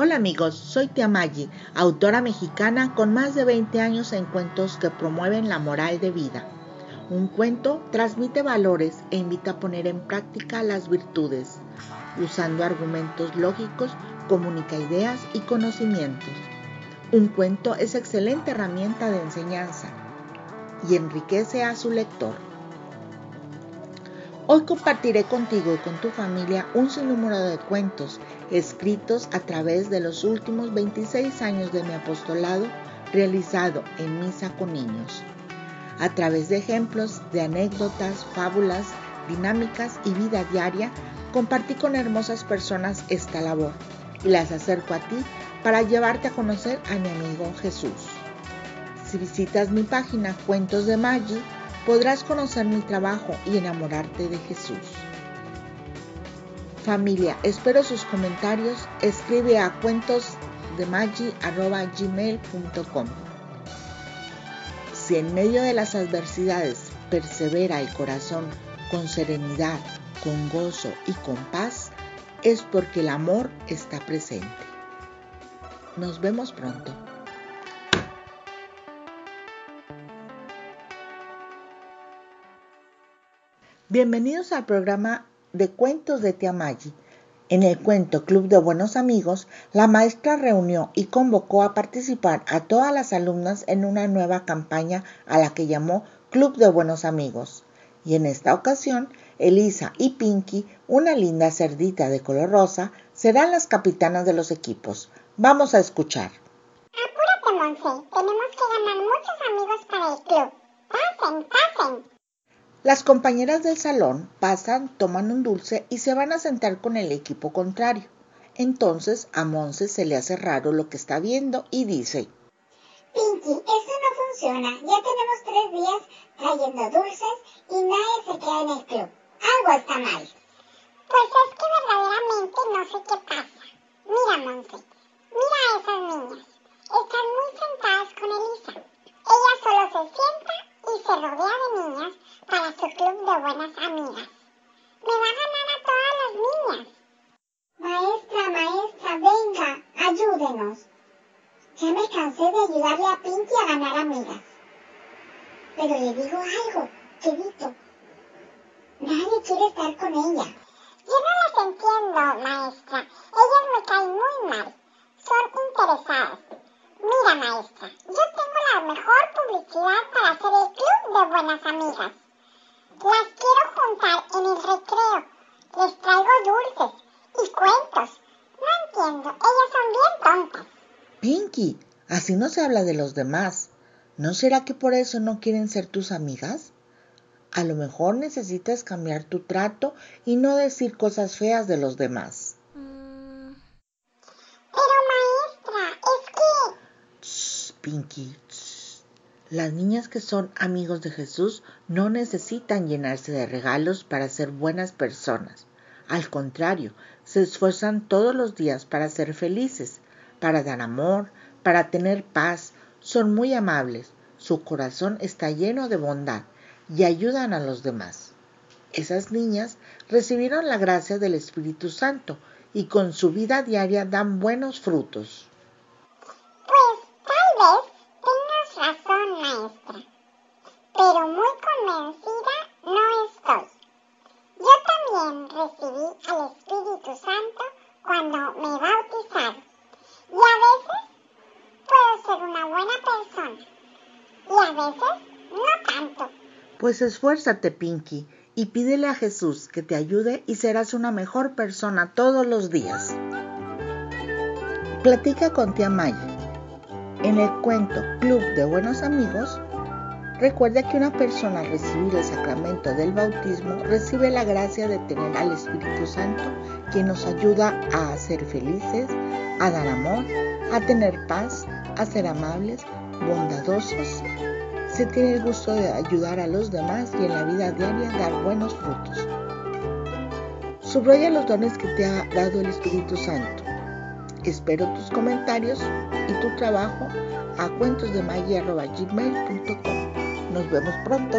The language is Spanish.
Hola amigos, soy Tia Maggi, autora mexicana con más de 20 años en cuentos que promueven la moral de vida. Un cuento transmite valores e invita a poner en práctica las virtudes. Usando argumentos lógicos, comunica ideas y conocimientos. Un cuento es excelente herramienta de enseñanza y enriquece a su lector. Hoy compartiré contigo y con tu familia un sinnúmero de cuentos escritos a través de los últimos 26 años de mi apostolado realizado en misa con niños. A través de ejemplos de anécdotas, fábulas, dinámicas y vida diaria, compartí con hermosas personas esta labor y las acerco a ti para llevarte a conocer a mi amigo Jesús. Si visitas mi página Cuentos de Maggi, podrás conocer mi trabajo y enamorarte de Jesús. Familia, espero sus comentarios. Escribe a cuentosdemagi.gmail.com Si en medio de las adversidades persevera el corazón con serenidad, con gozo y con paz, es porque el amor está presente. Nos vemos pronto. Bienvenidos al programa de cuentos de Tia Maggi. En el cuento Club de Buenos Amigos, la maestra reunió y convocó a participar a todas las alumnas en una nueva campaña a la que llamó Club de Buenos Amigos. Y en esta ocasión, Elisa y Pinky, una linda cerdita de color rosa, serán las capitanas de los equipos. Vamos a escuchar. Apúrate, Monse. Tenemos que ganar muchos amigos para el club. Pasen, pasen. Las compañeras del salón pasan, toman un dulce y se van a sentar con el equipo contrario. Entonces a Monse se le hace raro lo que está viendo y dice, Pinky, eso no funciona. Ya tenemos tres días trayendo dulces y nadie se queda en el club. Algo está mal. Pues es que verdaderamente no sé qué pasa. Mira, Monse, mira a esas niñas. Están muy sentadas con Elisa. Ella solo se sienta y se rodea de niñas para su club de buenas amigas. Me va a ganar a todas las niñas. Maestra, maestra, venga, Ya me cansé de ayudarle a Pinky a ganar amigas. Pero le digo algo, querido. Nadie quiere estar con ella. Yo no las entiendo, maestra. Ellas me caen muy mal. Son interesadas. Mira, maestra, yo tengo la mejor publicidad para hacer el club de buenas amigas. Las quiero juntar en el recreo. Les traigo dulces y cuentos. No entiendo, ellas son bien tontas. Así no se habla de los demás. ¿No será que por eso no quieren ser tus amigas? A lo mejor necesitas cambiar tu trato y no decir cosas feas de los demás. Pero maestra, es que... Shh, Pinky, shh. Las niñas que son amigos de Jesús no necesitan llenarse de regalos para ser buenas personas. Al contrario, se esfuerzan todos los días para ser felices, para dar amor, para tener paz. Son muy amables. Su corazón está lleno de bondad y ayudan a los demás. Esas niñas recibieron la gracia del Espíritu Santo y con su vida diaria dan buenos frutos. Pues tal vez tengas razón, maestra. Pero muy convencida no estoy. Yo también recibí al Espíritu Santo cuando me bautizaron. Y a veces puedo ser Y a veces no tanto. Pues esfuérzate, Pinky, y pídele a Jesús que te ayude y serás una mejor persona todos los días. Platica con tía Maggie. En el cuento Club de Buenos Amigos, recuerda que una persona al recibir el sacramento del bautismo recibe la gracia de tener al Espíritu Santo, quien nos ayuda a ser felices, a dar amor, a tener paz, a ser amables, bondadosos. Se tiene el gusto de ayudar a los demás y en la vida diaria dar buenos frutos. Subraya los dones que te ha dado el Espíritu Santo. Espero tus comentarios y tu trabajo a cuentosdemagia.gmail.com. Nos vemos pronto.